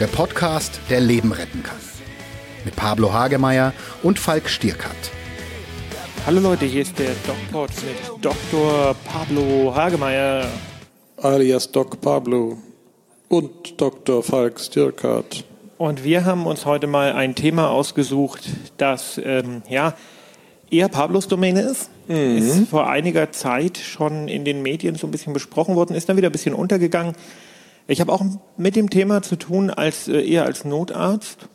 der Podcast, der Leben retten kann. Mit Pablo Hagemeyer und Falk Stierkat. Hallo Leute, hier ist der Doktor mit Dr. Pablo Hagemeyer. Alias Doc Pablo und Dr. Falk Stierkat. Und wir haben uns heute mal ein Thema ausgesucht, das ähm, ja eher Pablos Domäne ist. Mhm. Ist vor einiger Zeit schon in den Medien so ein bisschen besprochen worden, ist dann wieder ein bisschen untergegangen. Ich habe auch mit dem Thema zu tun, als äh, eher als Notarzt.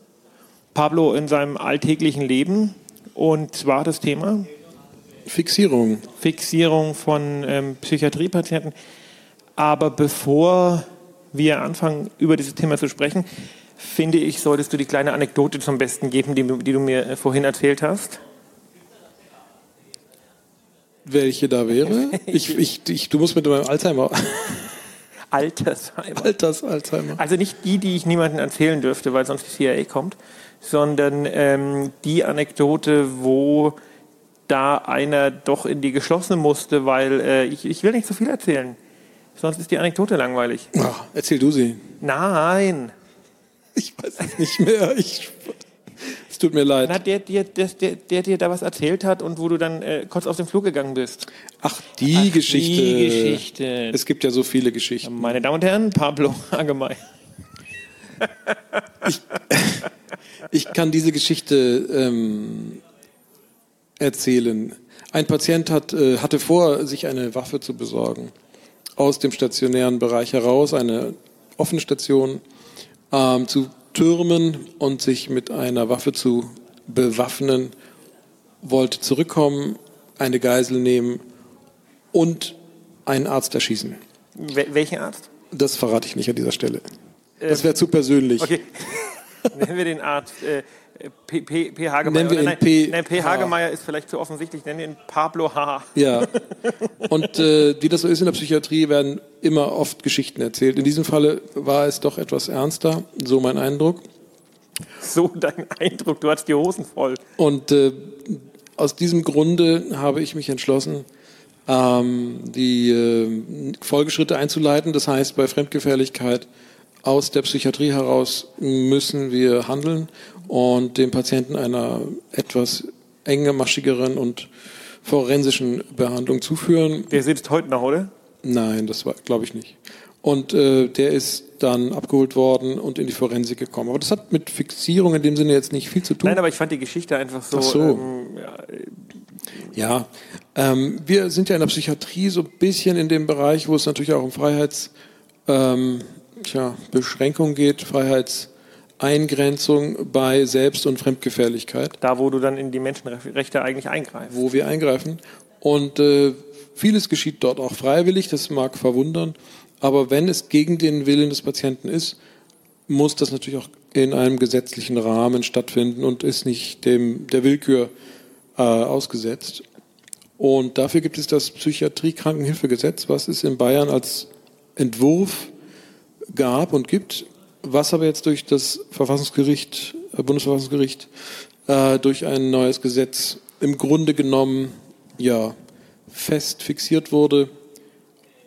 Pablo in seinem alltäglichen Leben. Und zwar das Thema Fixierung. Fixierung von ähm, Psychiatriepatienten. Aber bevor wir anfangen, über dieses Thema zu sprechen, finde ich, solltest du die kleine Anekdote zum Besten geben, die, die du mir äh, vorhin erzählt hast. Welche da wäre? Ich, ich, ich, du musst mit meinem Alzheimer. Altersheimer. Alters-Alzheimer. Also nicht die, die ich niemandem erzählen dürfte, weil sonst die CIA kommt, sondern ähm, die Anekdote, wo da einer doch in die geschlossene musste, weil äh, ich, ich will nicht so viel erzählen. Sonst ist die Anekdote langweilig. Ach, erzähl du sie. Nein. Ich weiß es nicht mehr. Ich, es tut mir leid. Na, der, der, der, der, dir da was erzählt hat und wo du dann äh, kurz auf den Flug gegangen bist. Ach, die Ach, Geschichte. Die Geschichte. Es gibt ja so viele Geschichten. Meine Damen und Herren, Pablo Hagemeyer. Ich, ich kann diese Geschichte ähm, erzählen. Ein Patient hat, äh, hatte vor, sich eine Waffe zu besorgen. Aus dem stationären Bereich heraus, eine offene Station ähm, zu türmen und sich mit einer Waffe zu bewaffnen, wollte zurückkommen, eine Geisel nehmen und einen Arzt erschießen. Wel welchen Arzt? Das verrate ich nicht an dieser Stelle. Das wäre zu persönlich. Okay. Nennen wir den Arzt äh, P, P, P. Hagemeyer. Nennen wir ihn nein, P. Nein, P. Hagemeyer ist vielleicht zu offensichtlich. Nennen wir ihn Pablo H. Ja. Und äh, wie das so ist in der Psychiatrie, werden immer oft Geschichten erzählt. In diesem Falle war es doch etwas ernster, so mein Eindruck. So dein Eindruck, du hast die Hosen voll. Und äh, aus diesem Grunde habe ich mich entschlossen, ähm, die äh, Folgeschritte einzuleiten. Das heißt, bei Fremdgefährlichkeit aus der Psychiatrie heraus müssen wir handeln und dem Patienten einer etwas engmaschigeren und forensischen Behandlung zuführen. Der sitzt heute noch, oder? Nein, das glaube ich nicht. Und äh, der ist dann abgeholt worden und in die Forensik gekommen. Aber das hat mit Fixierung in dem Sinne jetzt nicht viel zu tun. Nein, aber ich fand die Geschichte einfach so. Ach so. Ähm, ja, Ja, ähm, wir sind ja in der Psychiatrie so ein bisschen in dem Bereich, wo es natürlich auch um Freiheits, ähm, tja, Beschränkung geht, Freiheitseingrenzung bei Selbst- und Fremdgefährlichkeit, da, wo du dann in die Menschenrechte eigentlich eingreifst. wo wir eingreifen. Und äh, vieles geschieht dort auch freiwillig, das mag verwundern, aber wenn es gegen den Willen des Patienten ist, muss das natürlich auch in einem gesetzlichen Rahmen stattfinden und ist nicht dem der Willkür äh, ausgesetzt. Und dafür gibt es das Psychiatrie-Krankenhilfegesetz, was es in Bayern als Entwurf gab und gibt, was aber jetzt durch das Verfassungsgericht, äh, Bundesverfassungsgericht, äh, durch ein neues Gesetz im Grunde genommen ja fest fixiert wurde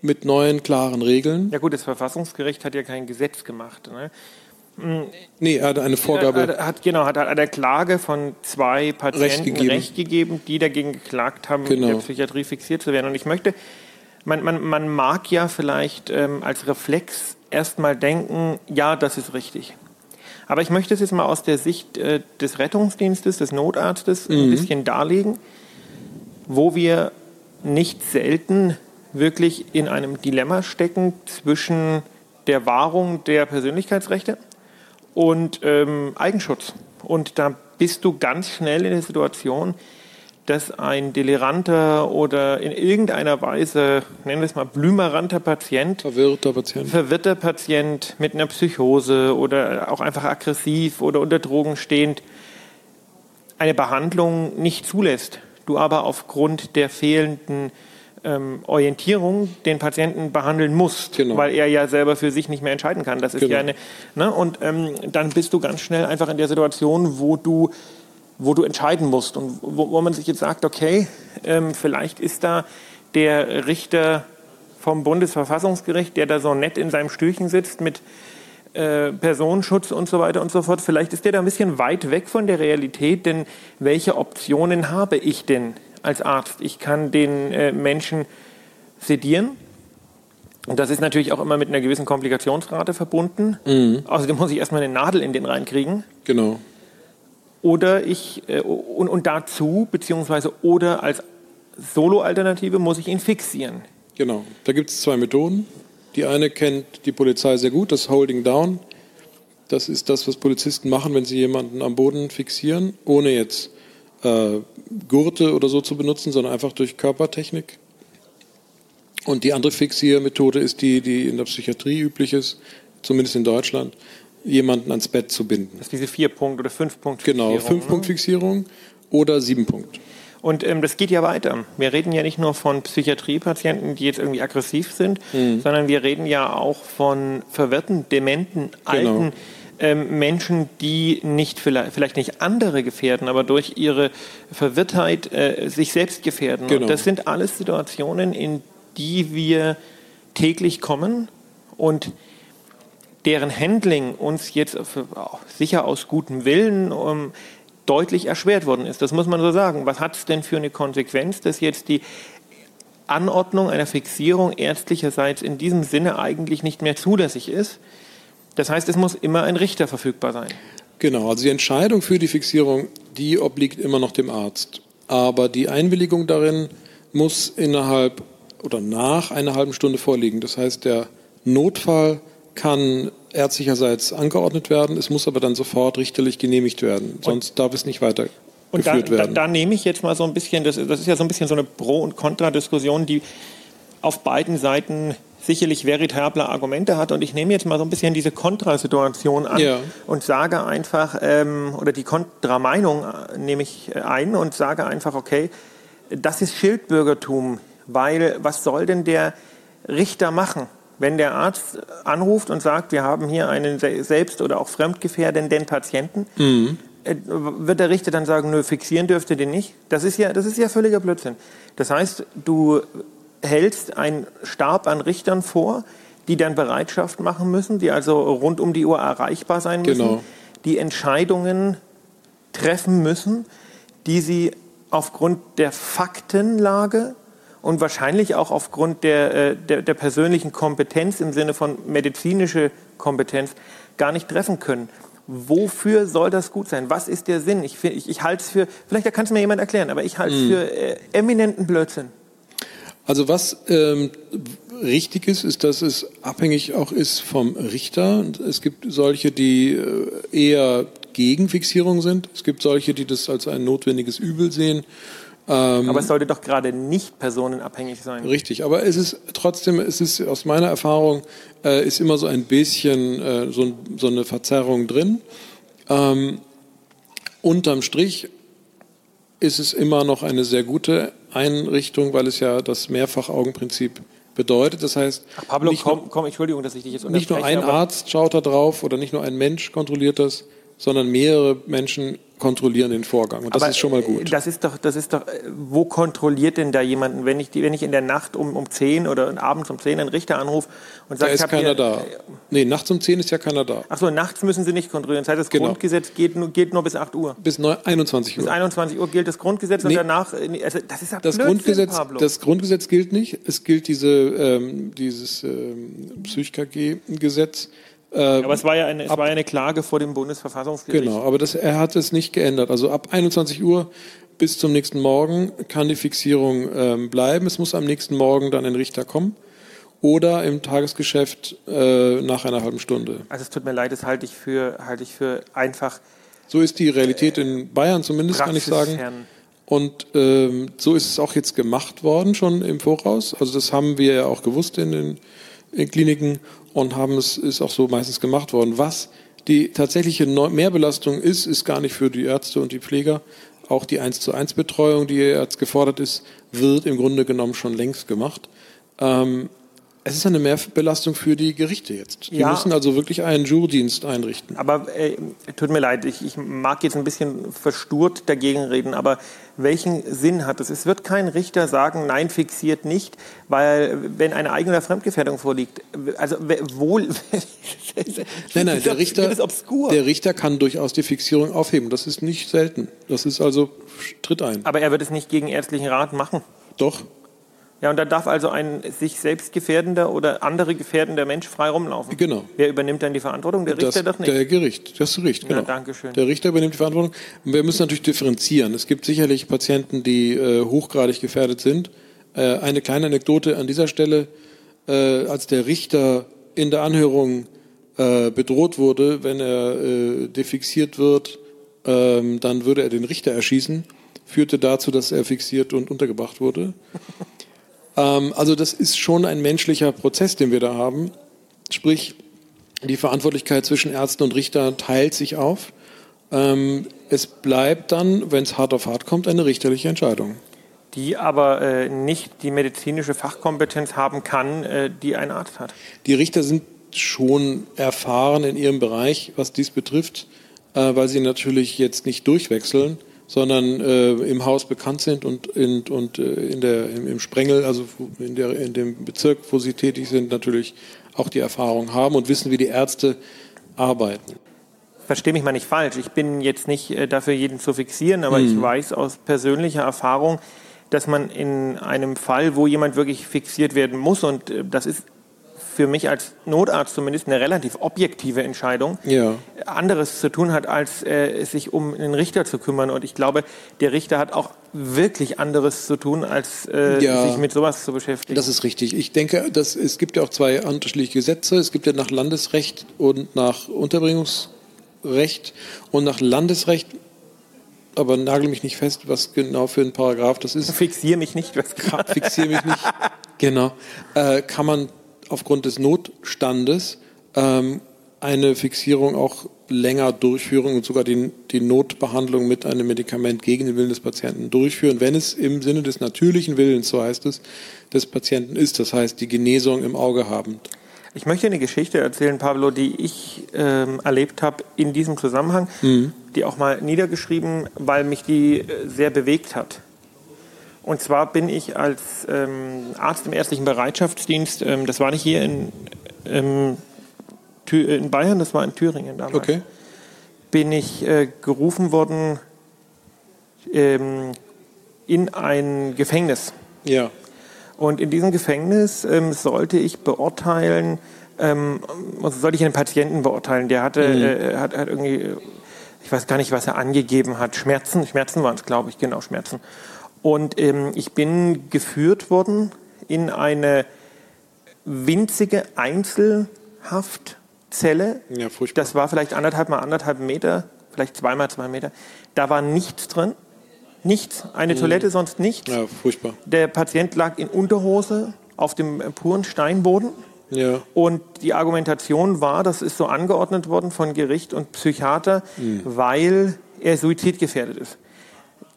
mit neuen klaren Regeln. Ja gut, das Verfassungsgericht hat ja kein Gesetz gemacht. Ne? Nee, er hatte eine Vorgabe. Hat, hat, genau, hat einer Klage von zwei Patienten Recht gegeben. Recht gegeben, die dagegen geklagt haben, in Genau. der Psychiatrie fixiert zu werden. Und ich möchte, man, man, man mag ja vielleicht ähm, als Reflex erstmal denken, ja, das ist richtig. Aber ich möchte es jetzt mal aus der Sicht äh, des Rettungsdienstes, des Notarztes ein bisschen darlegen, wo wir nicht selten wirklich in einem Dilemma stecken zwischen der Wahrung der Persönlichkeitsrechte und ähm, Eigenschutz. Und da bist du ganz schnell in der Situation, dass ein deliranter oder in irgendeiner Weise, nennen wir es mal, blümeranter Patient, Verwirrter Patient. verwirrter Patient mit einer Psychose oder auch einfach aggressiv oder unter Drogen stehend eine Behandlung nicht zulässt. Du aber aufgrund der fehlenden ähm, Orientierung den Patienten behandeln musst, Genau. weil er ja selber für sich nicht mehr entscheiden kann. Das ist Genau. ja eine, ne? Und ähm, dann bist du ganz schnell einfach in der Situation, wo du wo du entscheiden musst und wo, wo man sich jetzt sagt, okay, ähm, vielleicht ist da der Richter vom Bundesverfassungsgericht, der da so nett in seinem Stühlchen sitzt mit äh, Personenschutz und so weiter und so fort. Vielleicht ist der da ein bisschen weit weg von der Realität, denn welche Optionen habe ich denn als Arzt? Ich kann den äh, Menschen sedieren. Und das ist natürlich auch immer mit einer gewissen Komplikationsrate verbunden. Mhm. Außerdem muss ich erstmal eine Nadel in den reinkriegen. Genau. Oder ich, äh, und, und dazu, beziehungsweise oder als Solo-Alternative muss ich ihn fixieren. Genau. Da gibt es zwei Methoden. Die eine kennt die Polizei sehr gut, das Holding Down. Das ist das, was Polizisten machen, wenn sie jemanden am Boden fixieren, ohne jetzt äh, Gurte oder so zu benutzen, sondern einfach durch Körpertechnik. Und die andere Fixiermethode ist die, die in der Psychiatrie üblich ist, zumindest in Deutschland, jemanden ans Bett zu binden. Das ist diese Vier-Punkt- oder Fünf-Punkt-Fixierung. Genau, Fünf-Punkt-Fixierung oder Sieben-Punkt. Und ähm, das geht ja weiter. Wir reden ja nicht nur von Psychiatriepatienten, die jetzt irgendwie aggressiv sind, mhm. sondern wir reden ja auch von verwirrten, dementen, genau. alten ähm, Menschen, die nicht vielleicht, vielleicht nicht andere gefährden, aber durch ihre Verwirrtheit äh, sich selbst gefährden. Genau. Und das sind alles Situationen, in die wir täglich kommen und deren Handling uns jetzt sicher aus gutem Willen um, deutlich erschwert worden ist. Das muss man so sagen. Was hat es denn für eine Konsequenz, dass jetzt die Anordnung einer Fixierung ärztlicherseits in diesem Sinne eigentlich nicht mehr zulässig ist? Das heißt, es muss immer ein Richter verfügbar sein. Genau, also die Entscheidung für die Fixierung, die obliegt immer noch dem Arzt. Aber die Einwilligung darin muss innerhalb oder nach einer halben Stunde vorliegen. Das heißt, der Notfall kann ärztlicherseits angeordnet werden. Es muss aber dann sofort richterlich genehmigt werden. Sonst und darf es nicht weiter und da, da, da, nehme ich jetzt mal so ein bisschen, das, das ist ja so ein bisschen so eine Pro- und Kontradiskussion, die auf beiden Seiten sicherlich veritable Argumente hat. Und ich nehme jetzt mal so ein bisschen diese Kontrasituation an ja. und sage einfach, ähm, oder die Kontrameinung äh, nehme ich äh, ein und sage einfach, okay, das ist Schildbürgertum, weil was soll denn der Richter machen? Wenn der Arzt anruft und sagt, wir haben hier einen selbst- oder auch fremdgefährdenden Patienten, mhm. Äh, wird der Richter dann sagen, nö, fixieren dürfte den nicht? Das ist ja, das ist ja völliger Blödsinn. Das heißt, du hältst einen Stab an Richtern vor, die dann Bereitschaft machen müssen, die also rund um die Uhr erreichbar sein müssen, genau. die Entscheidungen treffen müssen, die sie aufgrund der Faktenlage und wahrscheinlich auch aufgrund der, äh, der, der, persönlichen Kompetenz im Sinne von medizinische Kompetenz gar nicht treffen können. Wofür soll das gut sein? Was ist der Sinn? Ich, ich, ich halte es für, vielleicht kann es mir jemand erklären, aber ich halte es mm. für äh, eminenten Blödsinn. Also was ähm, richtig ist, ist, dass es abhängig auch ist vom Richter. Es gibt solche, die äh, eher gegen Fixierung sind. Es gibt solche, die das als ein notwendiges Übel sehen. Ähm, aber es sollte doch gerade nicht personenabhängig sein. Richtig, aber es ist trotzdem, es ist aus meiner Erfahrung, äh, ist immer so ein bisschen äh, so, so, eine Verzerrung drin. Ähm, unterm Strich ist es immer noch eine sehr gute Einrichtung, weil es ja das Mehrfachaugenprinzip bedeutet. Das heißt, Ach, Pablo, komm, komm, Entschuldigung, dass ich dich jetzt Nicht nur ein Arzt schaut da drauf oder nicht nur ein Mensch kontrolliert das, sondern mehrere Menschen kontrollieren den Vorgang. Und das Aber ist schon mal gut. Das ist doch, das ist doch, wo kontrolliert denn da jemanden, wenn ich, wenn ich in der Nacht um, um 10 oder abends um 10 einen Richter anrufe und sage, da ist keiner hier, da. Nee, nachts um 10 ist ja keiner da. Ach so, nachts müssen Sie nicht kontrollieren. Das heißt, das genau. Grundgesetz geht nur, gilt nur bis 8 Uhr. Bis 21 Uhr. Bis 21 Uhr gilt das Grundgesetz nee. und danach, also das ist ja das Grundgesetz, Pablo. Das Grundgesetz gilt nicht. Es gilt diese, ähm, dieses ähm, Psych-KG-Gesetz äh, aber es war ja eine, es ab, war eine Klage vor dem Bundesverfassungsgericht. Genau, aber das, er hat es nicht geändert. Also ab 21 Uhr bis zum nächsten Morgen kann die Fixierung ähm, bleiben. Es muss am nächsten Morgen dann ein Richter kommen oder im Tagesgeschäft äh, nach einer halben Stunde. Also es tut mir leid, das halte ich für, halte ich für einfach. So ist die Realität äh, in Bayern zumindest, kann ich sagen. Und ähm, so ist es auch jetzt gemacht worden, schon im Voraus. Also das haben wir ja auch gewusst in den in Kliniken und haben es ist auch so meistens gemacht worden. Was die tatsächliche Mehrbelastung ist, ist gar nicht für die Ärzte und die Pfleger. Auch die 1 zu 1 Betreuung, die jetzt gefordert ist, wird im Grunde genommen schon längst gemacht. Ähm, Es ist eine Mehrbelastung für die Gerichte jetzt. Die Ja. müssen also wirklich einen Jurdienst einrichten. Aber äh, tut mir leid, ich, ich mag jetzt ein bisschen versturt dagegen reden, aber welchen Sinn hat es? Es wird kein Richter sagen, nein, fixiert nicht, weil wenn eine Eigen- oder Fremdgefährdung vorliegt, also wohl. Nein, nein, der Richter, der Richter kann durchaus die Fixierung aufheben. Das ist nicht selten. Das ist also Tritt ein. aber er wird es nicht gegen ärztlichen Rat machen. Doch. Ja, und da darf also ein sich selbst gefährdender oder andere gefährdender Mensch frei rumlaufen. Genau. Wer übernimmt dann die Verantwortung? Der Richter das, doch nicht. Der Gericht, das Gericht, genau. danke schön. Der Richter übernimmt die Verantwortung. Und wir müssen natürlich differenzieren. Es gibt sicherlich Patienten, die äh, hochgradig gefährdet sind. Äh, eine kleine Anekdote an dieser Stelle. Äh, als der Richter in der Anhörung äh, bedroht wurde, wenn er äh, defixiert wird, ähm, dann würde er den Richter erschießen, führte dazu, dass er fixiert und untergebracht wurde. Ähm, also das ist schon ein menschlicher Prozess, den wir da haben. Sprich, die Verantwortlichkeit zwischen Ärzten und Richter teilt sich auf. Ähm, es bleibt dann, wenn es hart auf hart kommt, eine richterliche Entscheidung. Die aber äh, nicht die medizinische Fachkompetenz haben kann, äh, die ein Arzt hat. Die Richter sind schon erfahren in ihrem Bereich, was dies betrifft, äh, weil sie natürlich jetzt nicht durchwechseln, sondern äh, im Haus bekannt sind und, in, und äh, in der, im, im Sprengel, also in, der, in dem Bezirk, wo sie tätig sind, natürlich auch die Erfahrung haben und wissen, wie die Ärzte arbeiten. Verstehe mich mal nicht falsch. Ich bin jetzt nicht äh, dafür, jeden zu fixieren, aber ich weiß aus persönlicher Erfahrung, dass man in einem Fall, wo jemand wirklich fixiert werden muss, und äh, das ist für mich als Notarzt zumindest eine relativ objektive Entscheidung, Ja. anderes zu tun hat, als äh, sich um einen Richter zu kümmern. Und ich glaube, der Richter hat auch wirklich anderes zu tun, als äh, Ja. sich mit sowas zu beschäftigen. Das ist richtig. Ich denke, dass es gibt ja auch zwei unterschiedliche Gesetze. Es gibt ja nach Landesrecht und nach Unterbringungsrecht und nach Landesrecht. Aber nagel mich nicht fest, was genau für ein Paragraph das ist. Fixiere mich nicht. Was Ka- Fixiere mich nicht. Genau. Äh, kann man aufgrund des Notstandes ähm, eine Fixierung auch länger durchführen und sogar die, die Notbehandlung mit einem Medikament gegen den Willen des Patienten durchführen, wenn es im Sinne des natürlichen Willens, so heißt es, des Patienten ist. Das heißt, die Genesung im Auge habend. Ich möchte eine Geschichte erzählen, Pablo, die ich ähm, erlebt habe in diesem Zusammenhang, die auch mal niedergeschrieben, weil mich die äh, sehr bewegt hat. Und zwar bin ich als ähm, Arzt im ärztlichen Bereitschaftsdienst, ähm, das war nicht hier in, ähm, Thü- in Bayern, das war in Thüringen damals, Okay. bin ich äh, gerufen worden ähm, in ein Gefängnis. Ja. Und in diesem Gefängnis ähm, sollte ich beurteilen, also sollte ich einen Patienten beurteilen, der hatte, äh, hat, hat irgendwie, äh, ich weiß gar nicht, was er angegeben hat, Schmerzen, Schmerzen waren es, glaube ich, genau, Schmerzen. Und ähm, ich bin geführt worden in eine winzige Einzelhaftzelle. Ja, furchtbar. Das war vielleicht anderthalb mal anderthalb Meter, vielleicht zweimal zwei Meter. Da war nichts drin. Nichts. Eine Toilette, sonst nichts. Ja, furchtbar. Der Patient lag in Unterhose auf dem puren Steinboden. Ja. Und die Argumentation war, das ist so angeordnet worden von Gericht und Psychiater, weil er suizidgefährdet ist.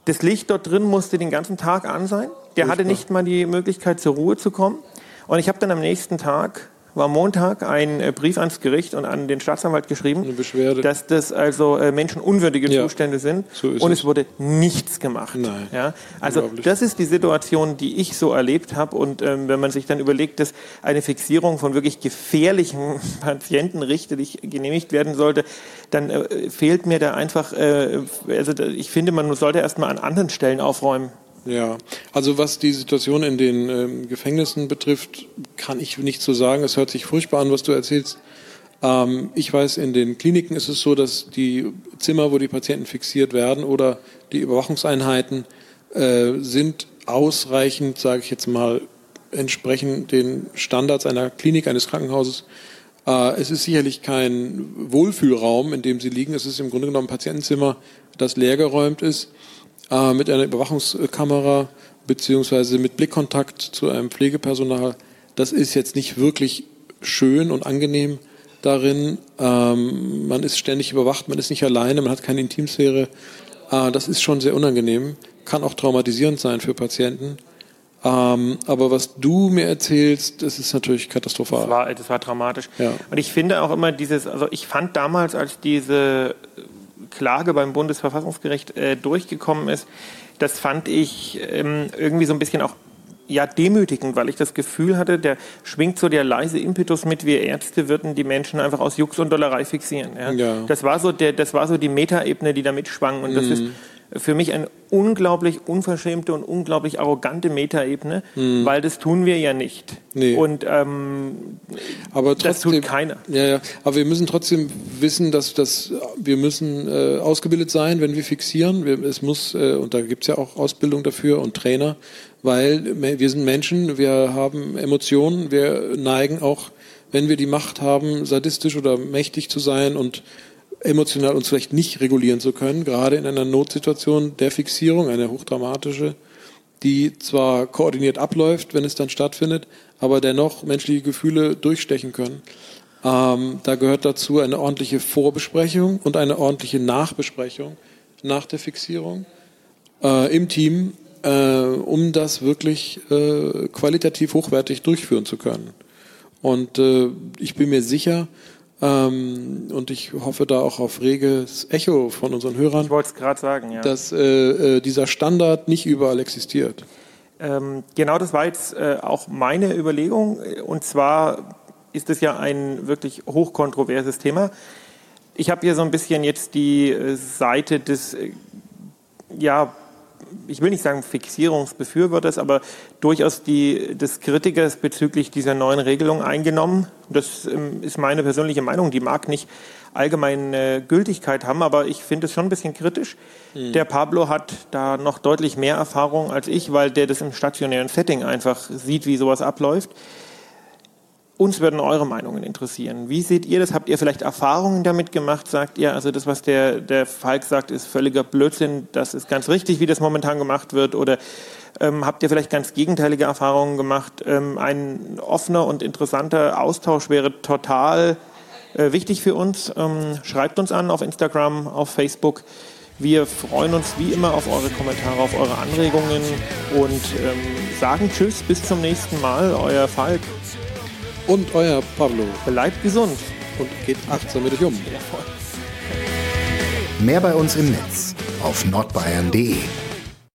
Das Licht dort drin musste den ganzen Tag an sein. Der hatte nicht mal die Möglichkeit, zur Ruhe zu kommen. Und ich habe dann am nächsten Tag, war Montag, einen äh, Brief ans Gericht und an den Staatsanwalt geschrieben, dass das also äh, menschenunwürdige Ja, Zustände sind. so und es. es wurde nichts gemacht. Nein. Ja? Also das ist die Situation, die ich so erlebt habe. Und ähm, wenn man sich dann überlegt, dass eine Fixierung von wirklich gefährlichen Patienten richterlich genehmigt werden sollte, dann äh, fehlt mir da einfach, äh, also ich finde, man sollte erstmal an anderen Stellen aufräumen. Ja, also was die Situation in den ähm, Gefängnissen betrifft, kann ich nicht so sagen. Es hört sich furchtbar an, was du erzählst. Ähm, ich weiß, in den Kliniken ist es so, dass die Zimmer, wo die Patienten fixiert werden oder die Überwachungseinheiten äh, sind ausreichend, sage ich jetzt mal, entsprechen den Standards einer Klinik, eines Krankenhauses. Äh, es ist sicherlich kein Wohlfühlraum, in dem sie liegen. Es ist im Grunde genommen ein Patientenzimmer, das leergeräumt ist äh, mit einer Überwachungskamera beziehungsweise mit Blickkontakt zu einem Pflegepersonal. Das ist jetzt nicht wirklich schön und angenehm darin. Ähm, man ist ständig überwacht, man ist nicht alleine, man hat keine Intimsphäre. Äh, das ist schon sehr unangenehm, kann auch traumatisierend sein für Patienten. Ähm, aber was du mir erzählst, das ist natürlich katastrophal. Das war, das war dramatisch. Ja. Und ich finde auch immer dieses, also ich fand damals, als diese Klage beim Bundesverfassungsgericht äh, durchgekommen ist, das fand ich ähm, irgendwie so ein bisschen auch ja, demütigend, weil ich das Gefühl hatte, der schwingt so der leise Impetus mit, wir Ärzte würden die Menschen einfach aus Jux und Dollerei fixieren. Ja? Ja. Das, war so der, das war so die Metaebene, die da mitschwang. Und das ist für mich eine unglaublich unverschämte und unglaublich arrogante Metaebene, weil das tun wir ja nicht. Nee. Und ähm, Aber das trotzdem, tut keiner. Ja, ja. Aber wir müssen trotzdem wissen, dass, dass wir müssen äh, ausgebildet sein, wenn wir fixieren. Wir, es muss, äh, und da gibt's ja auch Ausbildung dafür und Trainer, weil wir sind Menschen, wir haben Emotionen, wir neigen auch, wenn wir die Macht haben, sadistisch oder mächtig zu sein und emotional uns vielleicht nicht regulieren zu können, gerade in einer Notsituation der Fixierung, eine hochdramatische, die zwar koordiniert abläuft, wenn es dann stattfindet, aber dennoch menschliche Gefühle durchstechen können. Ähm, da gehört dazu eine ordentliche Vorbesprechung und eine ordentliche Nachbesprechung nach der Fixierung äh, im Team, äh, um das wirklich äh, qualitativ hochwertig durchführen zu können. Und äh, ich bin mir sicher, ähm, und ich hoffe da auch auf reges Echo von unseren Hörern, Ich wollte es gerade sagen, ja. dass äh, äh, dieser Standard nicht überall existiert. Ähm, genau das war jetzt äh, auch meine Überlegung. Und zwar ist es ja ein wirklich hochkontroverses Thema. Ich habe hier so ein bisschen jetzt die äh, Seite des, äh, ja, ich will nicht sagen Fixierungsbefürworters, aber durchaus die, des Kritikers bezüglich dieser neuen Regelung eingenommen. Das ähm, ist meine persönliche Meinung. Die mag nicht allgemein äh, Gültigkeit haben, aber ich finde es schon ein bisschen kritisch. Der Pablo hat da noch deutlich mehr Erfahrung als ich, weil der das im stationären Setting einfach sieht, wie sowas abläuft. Uns würden eure Meinungen interessieren. Wie seht ihr das? Habt ihr vielleicht Erfahrungen damit gemacht? Sagt ihr, also das, was der, der Falk sagt, ist völliger Blödsinn, das ist ganz richtig, wie das momentan gemacht wird? Oder ähm, habt ihr vielleicht ganz gegenteilige Erfahrungen gemacht? Ähm, ein offener und interessanter Austausch wäre total äh, wichtig für uns. Ähm, schreibt uns an auf Instagram, auf Facebook. Wir freuen uns wie immer auf eure Kommentare, auf eure Anregungen und ähm, sagen Tschüss, bis zum nächsten Mal. Euer Falk. Und euer Pablo. Bleibt gesund. Und geht achtsam mit euch um. Mehr bei uns im Netz auf nordbayern.de.